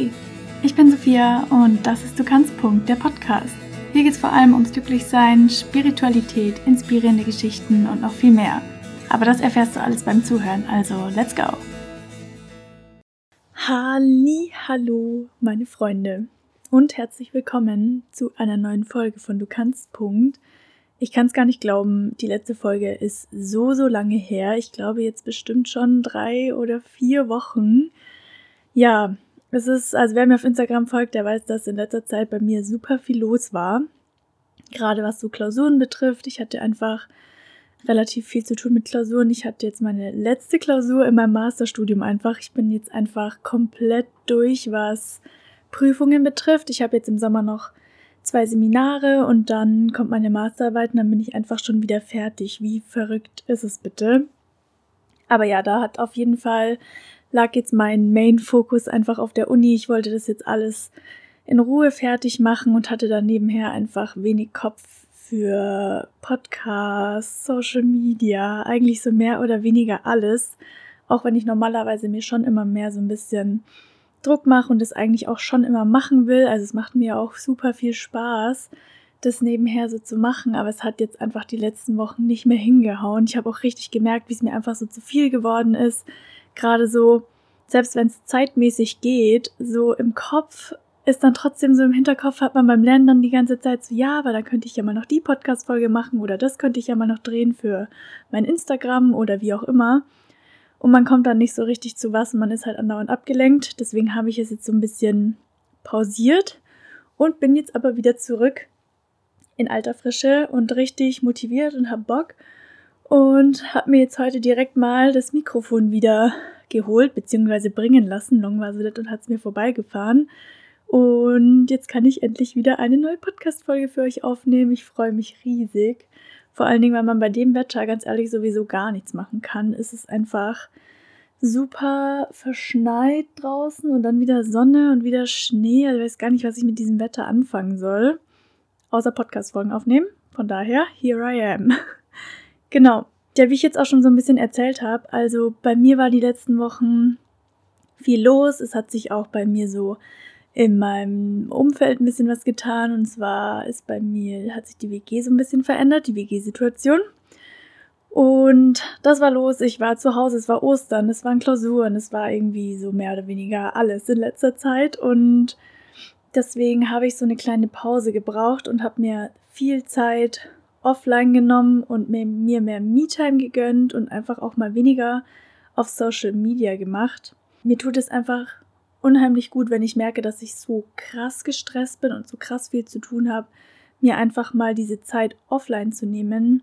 Hi, ich bin Sophia und das ist Du kannst Punkt, der Podcast. Hier geht es vor allem ums Glücklichsein, Spiritualität, inspirierende Geschichten und noch viel mehr. Aber das erfährst du alles beim Zuhören, also let's go! Halli, hallo, meine Freunde und herzlich willkommen zu einer neuen Folge von Du kannst Punkt. Ich kann es gar nicht glauben, die letzte Folge ist so, so lange her. Ich glaube jetzt bestimmt schon drei oder vier Wochen. Ja, es ist, also wer mir auf Instagram folgt, der weiß, dass in letzter Zeit bei mir super viel los war. Gerade was so Klausuren betrifft. Ich hatte einfach relativ viel zu tun mit Klausuren. Ich hatte jetzt meine letzte Klausur in meinem Masterstudium einfach. Ich bin jetzt einfach komplett durch, was Prüfungen betrifft. Ich habe jetzt im Sommer noch zwei Seminare und dann kommt meine Masterarbeit und dann bin ich einfach schon wieder fertig. Wie verrückt ist es bitte? Aber ja, da hat auf jeden Fall lag jetzt mein Main-Fokus einfach auf der Uni. Ich wollte das jetzt alles in Ruhe fertig machen und hatte dann nebenher einfach wenig Kopf für Podcasts, Social Media, eigentlich so mehr oder weniger alles. Auch wenn ich normalerweise mir schon immer mehr so ein bisschen Druck mache und das eigentlich auch schon immer machen will. Also es macht mir auch super viel Spaß, das nebenher so zu machen, aber es hat jetzt einfach die letzten Wochen nicht mehr hingehauen. Ich habe auch richtig gemerkt, wie es mir einfach so zu viel geworden ist gerade so, selbst wenn es zeitmäßig geht, so im Kopf ist dann trotzdem so im Hinterkopf, hat man beim Lernen dann die ganze Zeit so, ja, aber da könnte ich ja mal noch die Podcast-Folge machen oder das könnte ich ja mal noch drehen für mein Instagram oder wie auch immer. Und man kommt dann nicht so richtig zu was und man ist halt andauernd abgelenkt. Deswegen habe ich es jetzt so ein bisschen pausiert und bin jetzt aber wieder zurück in alter Frische und richtig motiviert und habe Bock und habe mir jetzt heute direkt mal das Mikrofon wieder geholt bzw. bringen lassen. Long war sie das und hat es mir vorbeigefahren. Und jetzt kann ich endlich wieder eine neue Podcast-Folge für euch aufnehmen. Ich freue mich riesig. Vor allen Dingen, weil man bei dem Wetter ganz ehrlich sowieso gar nichts machen kann. Es ist einfach super verschneit draußen und dann wieder Sonne und wieder Schnee. Also ich weiß gar nicht, was ich mit diesem Wetter anfangen soll. Außer Podcast-Folgen aufnehmen. Von daher, here I am. Genau. Ja, wie ich jetzt auch schon so ein bisschen erzählt habe, also bei mir war die letzten Wochen viel los. Es hat sich auch bei mir so in meinem Umfeld ein bisschen was getan. Und zwar ist bei mir, hat sich die WG so ein bisschen verändert, die WG-Situation. Und das war los. Ich war zu Hause, es war Ostern, es waren Klausuren, es war irgendwie so mehr oder weniger alles in letzter Zeit. Und deswegen habe ich so eine kleine Pause gebraucht und habe mir viel Zeit offline genommen und mir, mehr Me-Time gegönnt und einfach auch mal weniger auf Social Media gemacht. Mir tut es einfach unheimlich gut, wenn ich merke, dass ich so krass gestresst bin und so krass viel zu tun habe, mir einfach mal diese Zeit offline zu nehmen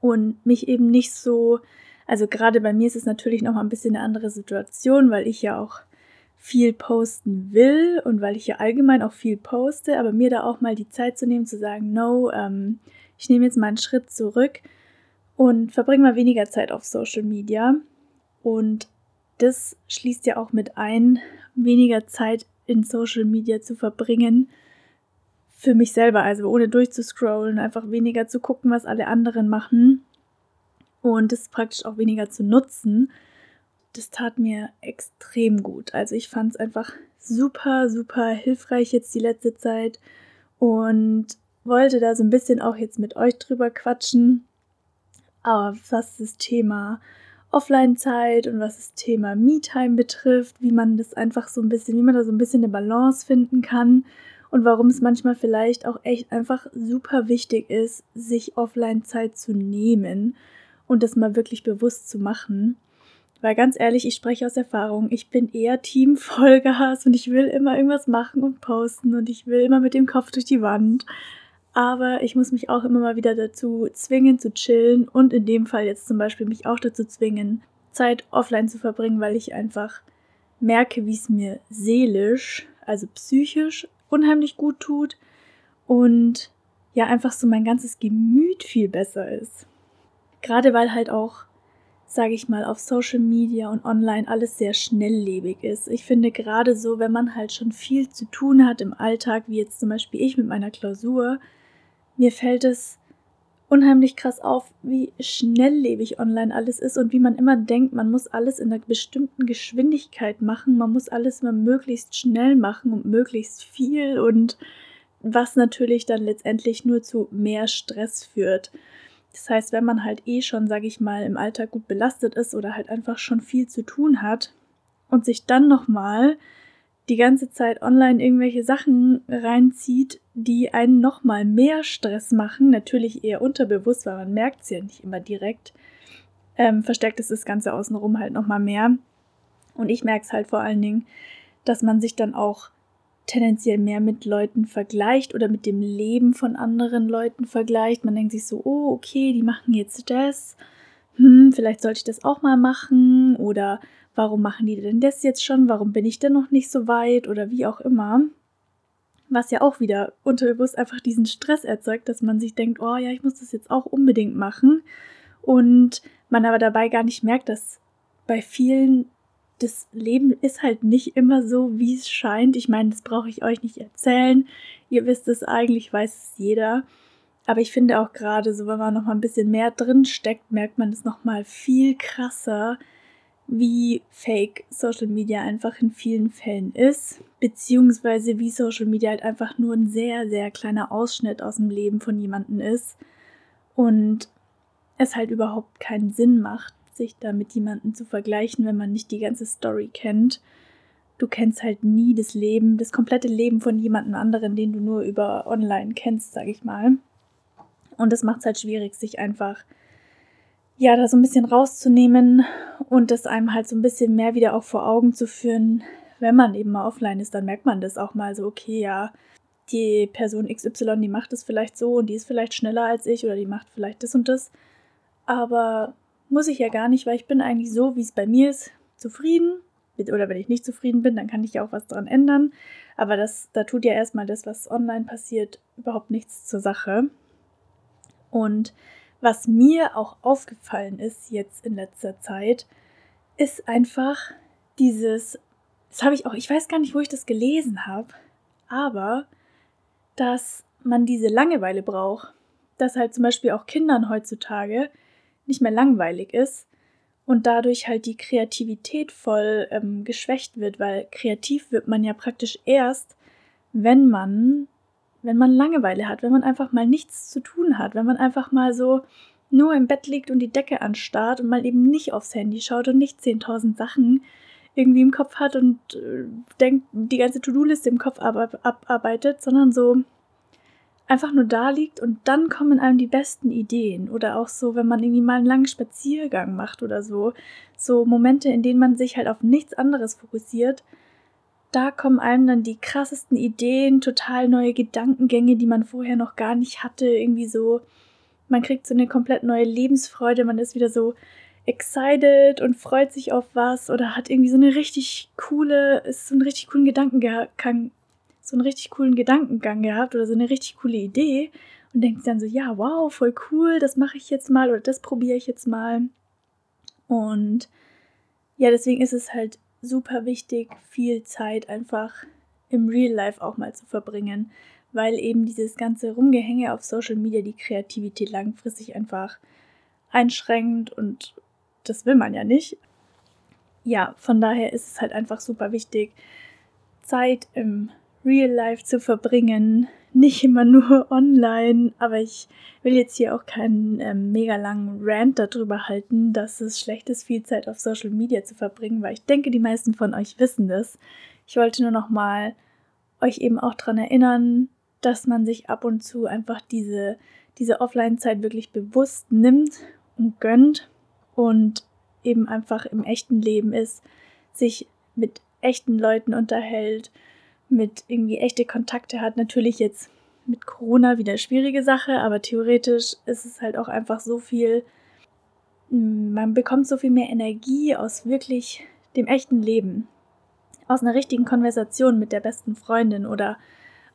und mich eben nicht so, also gerade bei mir ist es natürlich noch mal ein bisschen eine andere Situation, weil ich ja auch viel posten will und weil ich ja allgemein auch viel poste, aber mir da auch mal die Zeit zu nehmen, zu sagen, no, ähm, ich nehme jetzt mal einen Schritt zurück und verbringe mal weniger Zeit auf Social Media. Und das schließt ja auch mit ein, weniger Zeit in Social Media zu verbringen für mich selber, also ohne durchzuscrollen, einfach weniger zu gucken, was alle anderen machen und das praktisch auch weniger zu nutzen. Das tat mir extrem gut. Also ich fand es einfach super, super hilfreich jetzt die letzte Zeit und wollte da so ein bisschen auch jetzt mit euch drüber quatschen. Aber was das Thema Offline-Zeit und was das Thema Me-Time betrifft, wie man das einfach so ein bisschen, wie man da so ein bisschen eine Balance finden kann und warum es manchmal vielleicht auch echt einfach super wichtig ist, sich Offline-Zeit zu nehmen und das mal wirklich bewusst zu machen. Weil ganz ehrlich, ich spreche aus Erfahrung, ich bin eher Team Vollgas und ich will immer irgendwas machen und posten und ich will immer mit dem Kopf durch die Wand aber ich muss mich auch immer mal wieder dazu zwingen zu chillen und in dem Fall jetzt zum Beispiel mich auch dazu zwingen, Zeit offline zu verbringen, weil ich einfach merke, wie es mir seelisch, also psychisch unheimlich gut tut und ja einfach so mein ganzes Gemüt viel besser ist. Gerade weil halt auch, sage ich mal, auf Social Media und online alles sehr schnelllebig ist. Ich finde gerade so, wenn man halt schon viel zu tun hat im Alltag, wie jetzt zum Beispiel ich mit meiner Klausur, mir fällt es unheimlich krass auf, wie schnelllebig online alles ist und wie man immer denkt, man muss alles in einer bestimmten Geschwindigkeit machen, man muss alles immer möglichst schnell machen und möglichst viel und was natürlich dann letztendlich nur zu mehr Stress führt. Das heißt, wenn man halt eh schon, sage ich mal, im Alltag gut belastet ist oder halt einfach schon viel zu tun hat und sich dann nochmal die ganze Zeit online irgendwelche Sachen reinzieht, die einen nochmal mehr Stress machen, natürlich eher unterbewusst, weil man merkt es ja nicht immer direkt, ähm, verstärkt es das Ganze außenrum halt nochmal mehr. Und ich merke es halt vor allen Dingen, dass man sich dann auch tendenziell mehr mit Leuten vergleicht oder mit dem Leben von anderen Leuten vergleicht. Man denkt sich so, oh, okay, die machen jetzt das. Hm, vielleicht sollte ich das auch mal machen oder warum machen die denn das jetzt schon? Warum bin ich denn noch nicht so weit oder wie auch immer? Was ja auch wieder unterbewusst einfach diesen Stress erzeugt, dass man sich denkt, oh ja, ich muss das jetzt auch unbedingt machen. Und man aber dabei gar nicht merkt, dass bei vielen das Leben ist halt nicht immer so, wie es scheint. Ich meine, das brauche ich euch nicht erzählen. Ihr wisst es eigentlich, weiß es jeder. Aber ich finde auch gerade so, wenn man noch mal ein bisschen mehr drin steckt, merkt man es noch mal viel krasser, wie fake Social Media einfach in vielen Fällen ist, beziehungsweise wie Social Media halt einfach nur ein sehr, sehr kleiner Ausschnitt aus dem Leben von jemandem ist und es halt überhaupt keinen Sinn macht, sich da mit jemandem zu vergleichen, wenn man nicht die ganze Story kennt. Du kennst halt nie das Leben, das komplette Leben von jemandem anderen, den du nur über online kennst, sag ich mal. Und das macht es halt schwierig, sich einfach ja, da so ein bisschen rauszunehmen und das einem halt so ein bisschen mehr wieder auch vor Augen zu führen, wenn man eben mal offline ist, dann merkt man das auch mal so, okay, ja, die Person XY, die macht es vielleicht so und die ist vielleicht schneller als ich oder die macht vielleicht das und das. Aber muss ich ja gar nicht, weil ich bin eigentlich so, wie es bei mir ist, zufrieden. Oder wenn ich nicht zufrieden bin, dann kann ich ja auch was daran ändern. Aber das, da tut ja erstmal das, was online passiert, überhaupt nichts zur Sache. Und was mir auch aufgefallen ist jetzt in letzter Zeit, ist einfach dieses, das habe ich auch, ich weiß gar nicht, wo ich das gelesen habe, aber dass man diese Langeweile braucht, dass halt zum Beispiel auch Kindern heutzutage nicht mehr langweilig ist und dadurch halt die Kreativität voll ähm, geschwächt wird, weil kreativ wird man ja praktisch erst, wenn man wenn man Langeweile hat, wenn man einfach mal nichts zu tun hat, wenn man einfach mal so nur im Bett liegt und die Decke anstarrt und mal eben nicht aufs Handy schaut und nicht 10.000 Sachen irgendwie im Kopf hat und äh, denkt, die ganze To-Do-Liste im Kopf ab abarbeitet, sondern so einfach nur da liegt und dann kommen einem die besten Ideen. Oder auch so, wenn man irgendwie mal einen langen Spaziergang macht oder so. So Momente, in denen man sich halt auf nichts anderes fokussiert da kommen einem dann die krassesten Ideen, total neue Gedankengänge, die man vorher noch gar nicht hatte. Irgendwie so, man kriegt so eine komplett neue Lebensfreude, man ist wieder so excited und freut sich auf was oder hat irgendwie so eine richtig coole, ist so einen richtig coolen Gedankengang, so einen richtig coolen Gedankengang gehabt oder so eine richtig coole Idee und denkt dann so, ja, wow, voll cool, das mache ich jetzt mal oder das probiere ich jetzt mal. Und ja, deswegen ist es halt super wichtig, viel Zeit einfach im Real Life auch mal zu verbringen, weil eben dieses ganze Rumgehänge auf Social Media die Kreativität langfristig einfach einschränkt und das will man ja nicht. Ja, von daher ist es halt einfach super wichtig, Zeit im Real Life zu verbringen, nicht immer nur online, aber ich will jetzt hier auch keinen ähm, mega langen Rant darüber halten, dass es schlecht ist, viel Zeit auf Social Media zu verbringen, weil ich denke, die meisten von euch wissen das. Ich wollte nur noch mal euch eben auch daran erinnern, dass man sich ab und zu einfach diese, diese Offline-Zeit wirklich bewusst nimmt und gönnt und eben einfach im echten Leben ist, sich mit echten Leuten unterhält mit irgendwie echte Kontakte hat. Natürlich jetzt mit Corona wieder schwierige Sache, aber theoretisch ist es halt auch einfach so viel, hm, man bekommt so viel mehr Energie aus wirklich dem echten Leben. Aus einer richtigen Konversation mit der besten Freundin oder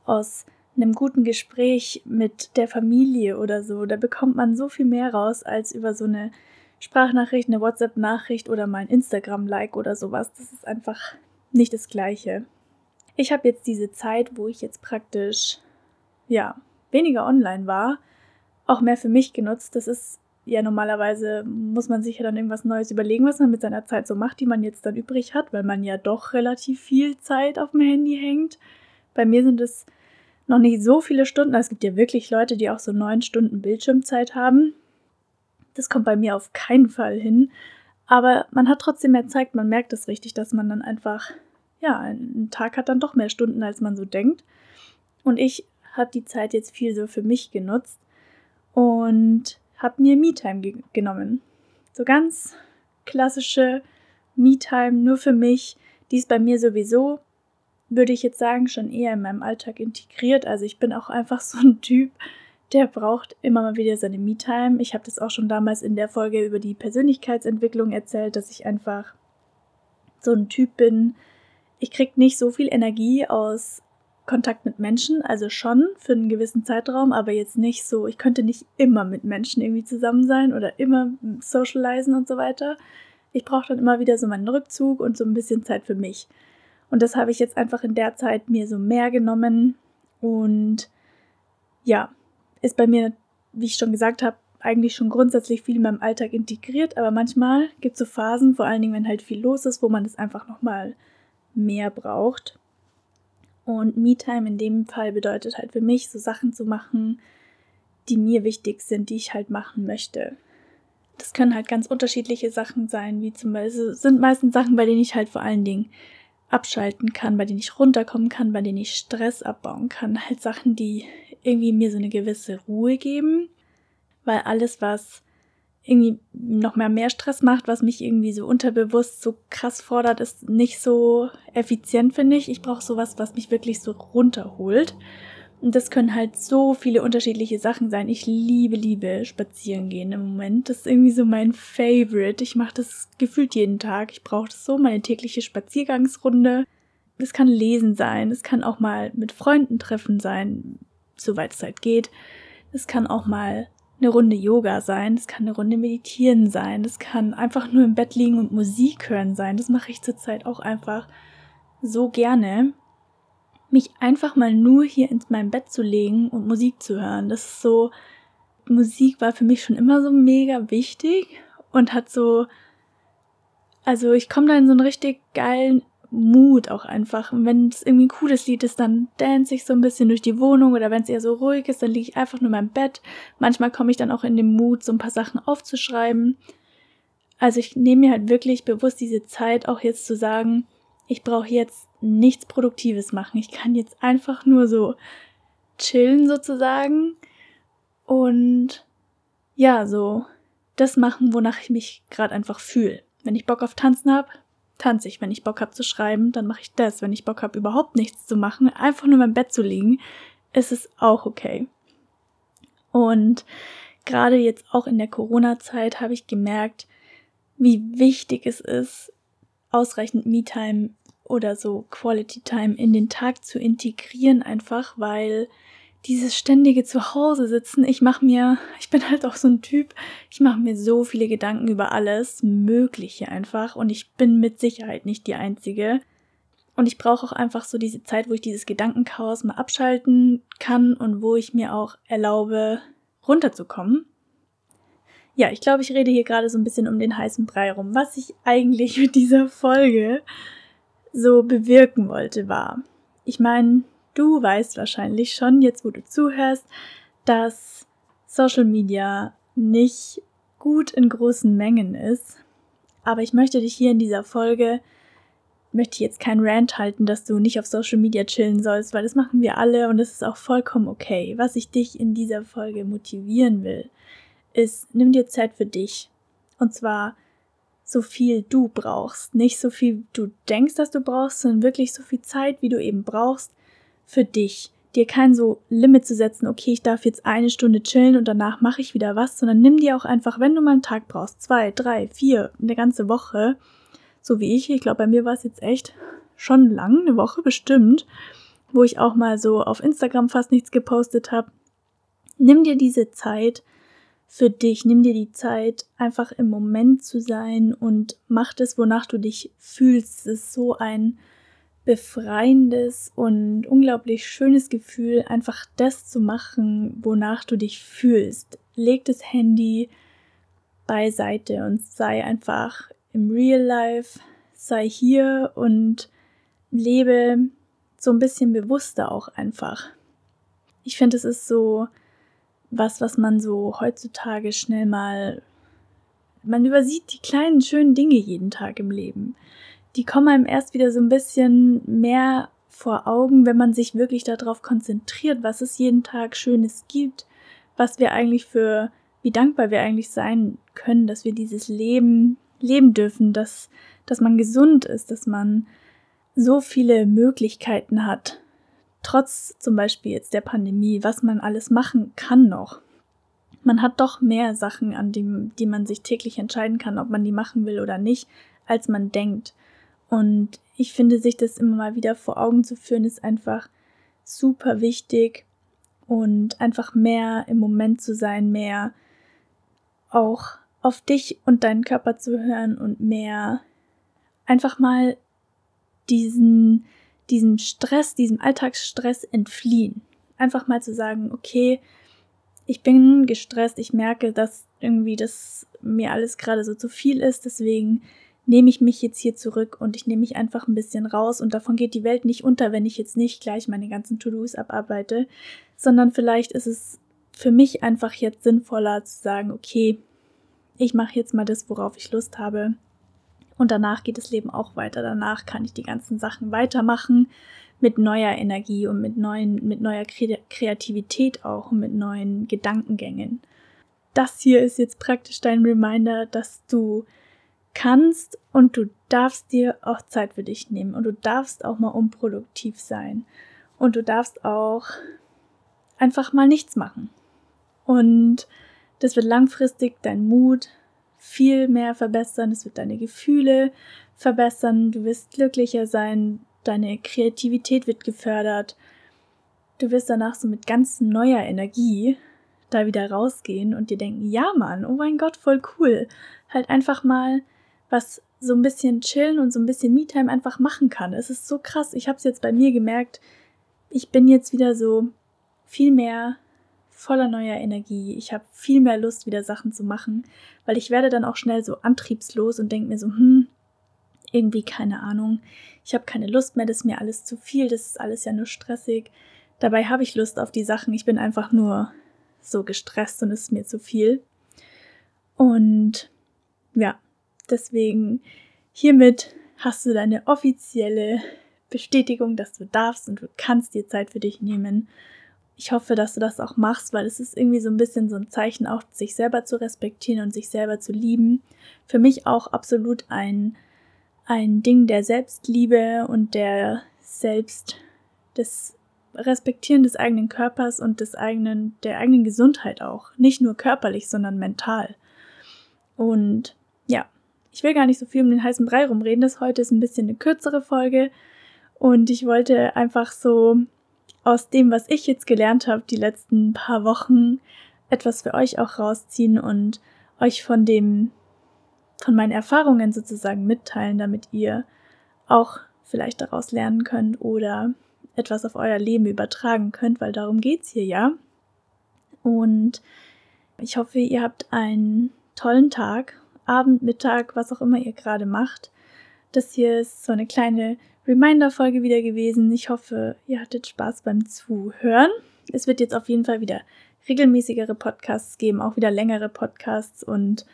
aus einem guten Gespräch mit der Familie oder so. Da bekommt man so viel mehr raus als über so eine Sprachnachricht, eine WhatsApp-Nachricht oder mal ein Instagram-Like oder sowas. Das ist einfach nicht das Gleiche ich habe jetzt diese Zeit, wo ich jetzt praktisch ja weniger online war, auch mehr für mich genutzt. Das ist ja normalerweise, muss man sich ja dann irgendwas Neues überlegen, was man mit seiner Zeit so macht, die man jetzt dann übrig hat, weil man ja doch relativ viel Zeit auf dem Handy hängt. Bei mir sind es noch nicht so viele Stunden. Es gibt ja wirklich Leute, die auch so neun Stunden Bildschirmzeit haben. Das kommt bei mir auf keinen Fall hin. Aber man hat trotzdem mehr Zeit, man merkt es richtig, dass man dann einfach, ja, ein Tag hat dann doch mehr Stunden, als man so denkt. Und ich habe die Zeit jetzt viel so für mich genutzt und habe mir Me-Time ge genommen. So ganz klassische Me-Time nur für mich. Die ist bei mir sowieso, würde ich jetzt sagen, schon eher in meinem Alltag integriert. Also ich bin auch einfach so ein Typ, der braucht immer mal wieder seine Me-Time. Ich habe das auch schon damals in der Folge über die Persönlichkeitsentwicklung erzählt, dass ich einfach so ein Typ bin. Ich kriege nicht so viel Energie aus Kontakt mit Menschen, also schon für einen gewissen Zeitraum, aber jetzt nicht so, ich könnte nicht immer mit Menschen irgendwie zusammen sein oder immer socialisen und so weiter. Ich brauche dann immer wieder so meinen Rückzug und so ein bisschen Zeit für mich. Und das habe ich jetzt einfach in der Zeit mir so mehr genommen und ja, ist bei mir, wie ich schon gesagt habe, eigentlich schon grundsätzlich viel in meinem Alltag integriert, aber manchmal gibt es so Phasen, vor allen Dingen, wenn halt viel los ist, wo man das einfach nochmal mehr braucht. Und Me-Time in dem Fall bedeutet halt für mich, so Sachen zu machen, die mir wichtig sind, die ich halt machen möchte. Das können halt ganz unterschiedliche Sachen sein, wie zum Beispiel, sind meistens Sachen, bei denen ich halt vor allen Dingen abschalten kann, bei denen ich runterkommen kann, bei denen ich Stress abbauen kann. Halt Sachen, die irgendwie mir so eine gewisse Ruhe geben, weil alles, was irgendwie noch mehr mehr Stress macht, was mich irgendwie so unterbewusst so krass fordert, ist nicht so effizient, finde ich. Ich brauche sowas, was mich wirklich so runterholt. Und das können halt so viele unterschiedliche Sachen sein. Ich liebe, liebe spazieren gehen im Moment. Das ist irgendwie so mein Favorite. Ich mache das gefühlt jeden Tag. Ich brauche das so, meine tägliche Spaziergangsrunde. Das kann Lesen sein. Es kann auch mal mit Freunden treffen sein, soweit es halt geht. Es kann auch mal eine Runde Yoga sein, das kann eine Runde Meditieren sein, das kann einfach nur im Bett liegen und Musik hören sein. Das mache ich zurzeit auch einfach so gerne. Mich einfach mal nur hier ins mein Bett zu legen und Musik zu hören. Das ist so, Musik war für mich schon immer so mega wichtig und hat so, also ich komme da in so einen richtig geilen Mut auch einfach. Und wenn es irgendwie ein cooles Lied ist, dann dance ich so ein bisschen durch die Wohnung oder wenn es eher so ruhig ist, dann liege ich einfach nur in meinem Bett. Manchmal komme ich dann auch in den Mut, so ein paar Sachen aufzuschreiben. Also ich nehme mir halt wirklich bewusst diese Zeit, auch jetzt zu sagen, ich brauche jetzt nichts Produktives machen. Ich kann jetzt einfach nur so chillen sozusagen und ja, so das machen, wonach ich mich gerade einfach fühle. Wenn ich Bock auf Tanzen habe, tanze ich. Wenn ich Bock habe zu schreiben, dann mache ich das. Wenn ich Bock habe, überhaupt nichts zu machen, einfach nur meinem Bett zu liegen, ist es auch okay. Und gerade jetzt auch in der Corona-Zeit habe ich gemerkt, wie wichtig es ist, ausreichend Me-Time oder so Quality Time in den Tag zu integrieren, einfach weil dieses ständige Zuhause sitzen, ich mache mir, ich bin halt auch so ein Typ, ich mache mir so viele Gedanken über alles Mögliche einfach und ich bin mit Sicherheit nicht die Einzige. Und ich brauche auch einfach so diese Zeit, wo ich dieses Gedankenchaos mal abschalten kann und wo ich mir auch erlaube, runterzukommen. Ja, ich glaube, ich rede hier gerade so ein bisschen um den heißen Brei rum. Was ich eigentlich mit dieser Folge so bewirken wollte, war, ich meine, Du weißt wahrscheinlich schon, jetzt wo du zuhörst, dass Social Media nicht gut in großen Mengen ist. Aber ich möchte dich hier in dieser Folge, möchte jetzt kein Rant halten, dass du nicht auf Social Media chillen sollst, weil das machen wir alle und das ist auch vollkommen okay. Was ich dich in dieser Folge motivieren will, ist, nimm dir Zeit für dich. Und zwar so viel du brauchst. Nicht so viel du denkst, dass du brauchst, sondern wirklich so viel Zeit, wie du eben brauchst, für dich. Dir kein so Limit zu setzen, okay, ich darf jetzt eine Stunde chillen und danach mache ich wieder was, sondern nimm dir auch einfach, wenn du mal einen Tag brauchst, zwei, drei, vier, eine ganze Woche, so wie ich, ich glaube, bei mir war es jetzt echt schon lang, eine Woche bestimmt, wo ich auch mal so auf Instagram fast nichts gepostet habe. Nimm dir diese Zeit für dich, nimm dir die Zeit, einfach im Moment zu sein und mach das, wonach du dich fühlst. Es ist so ein befreiendes und unglaublich schönes Gefühl, einfach das zu machen, wonach du dich fühlst. Leg das Handy beiseite und sei einfach im Real Life, sei hier und lebe so ein bisschen bewusster auch einfach. Ich finde, es ist so was, was man so heutzutage schnell mal, man übersieht die kleinen schönen Dinge jeden Tag im Leben die kommen einem erst wieder so ein bisschen mehr vor Augen, wenn man sich wirklich darauf konzentriert, was es jeden Tag Schönes gibt, was wir eigentlich für, wie dankbar wir eigentlich sein können, dass wir dieses Leben leben dürfen, dass, dass man gesund ist, dass man so viele Möglichkeiten hat, trotz zum Beispiel jetzt der Pandemie, was man alles machen kann noch. Man hat doch mehr Sachen, an die, die man sich täglich entscheiden kann, ob man die machen will oder nicht, als man denkt. Und ich finde, sich das immer mal wieder vor Augen zu führen, ist einfach super wichtig und einfach mehr im Moment zu sein, mehr auch auf dich und deinen Körper zu hören und mehr einfach mal diesen, diesem Stress, diesem Alltagsstress entfliehen. Einfach mal zu sagen, okay, ich bin gestresst, ich merke, dass irgendwie das mir alles gerade so zu viel ist, deswegen nehme ich mich jetzt hier zurück und ich nehme mich einfach ein bisschen raus und davon geht die Welt nicht unter, wenn ich jetzt nicht gleich meine ganzen To-Dos abarbeite, sondern vielleicht ist es für mich einfach jetzt sinnvoller zu sagen, okay, ich mache jetzt mal das, worauf ich Lust habe. Und danach geht das Leben auch weiter. Danach kann ich die ganzen Sachen weitermachen mit neuer Energie und mit neuen, mit neuer Kreativität auch und mit neuen Gedankengängen. Das hier ist jetzt praktisch dein Reminder, dass du kannst und du darfst dir auch Zeit für dich nehmen und du darfst auch mal unproduktiv sein und du darfst auch einfach mal nichts machen. Und das wird langfristig dein Mut viel mehr verbessern, es wird deine Gefühle verbessern, du wirst glücklicher sein, deine Kreativität wird gefördert, du wirst danach so mit ganz neuer Energie da wieder rausgehen und dir denken, ja Mann, oh mein Gott, voll cool. Halt einfach mal was so ein bisschen chillen und so ein bisschen Me-Time einfach machen kann. Es ist so krass. Ich habe es jetzt bei mir gemerkt. Ich bin jetzt wieder so viel mehr voller neuer Energie. Ich habe viel mehr Lust, wieder Sachen zu machen, weil ich werde dann auch schnell so antriebslos und denke mir so, hm, irgendwie keine Ahnung. Ich habe keine Lust mehr, das ist mir alles zu viel, das ist alles ja nur stressig. Dabei habe ich Lust auf die Sachen. Ich bin einfach nur so gestresst und es ist mir zu viel. Und ja, Deswegen hiermit hast du deine offizielle Bestätigung, dass du darfst und du kannst dir Zeit für dich nehmen. Ich hoffe, dass du das auch machst, weil es ist irgendwie so ein bisschen so ein Zeichen, auch sich selber zu respektieren und sich selber zu lieben. Für mich auch absolut ein, ein Ding der Selbstliebe und der Selbst, des Respektieren des eigenen Körpers und des eigenen, der eigenen Gesundheit auch. Nicht nur körperlich, sondern mental. Und ja, ich will gar nicht so viel um den heißen Brei rumreden. Das heute ist ein bisschen eine kürzere Folge. Und ich wollte einfach so aus dem, was ich jetzt gelernt habe, die letzten paar Wochen, etwas für euch auch rausziehen und euch von dem, von meinen Erfahrungen sozusagen mitteilen, damit ihr auch vielleicht daraus lernen könnt oder etwas auf euer Leben übertragen könnt, weil darum geht's hier ja. Und ich hoffe, ihr habt einen tollen Tag Abend, Mittag, was auch immer ihr gerade macht. Das hier ist so eine kleine Reminder-Folge wieder gewesen. Ich hoffe, ihr hattet Spaß beim Zuhören. Es wird jetzt auf jeden Fall wieder regelmäßigere Podcasts geben, auch wieder längere Podcasts und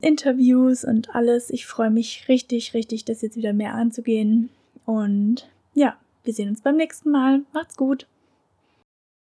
Interviews und alles. Ich freue mich richtig, richtig, das jetzt wieder mehr anzugehen. Und ja, wir sehen uns beim nächsten Mal. Macht's gut.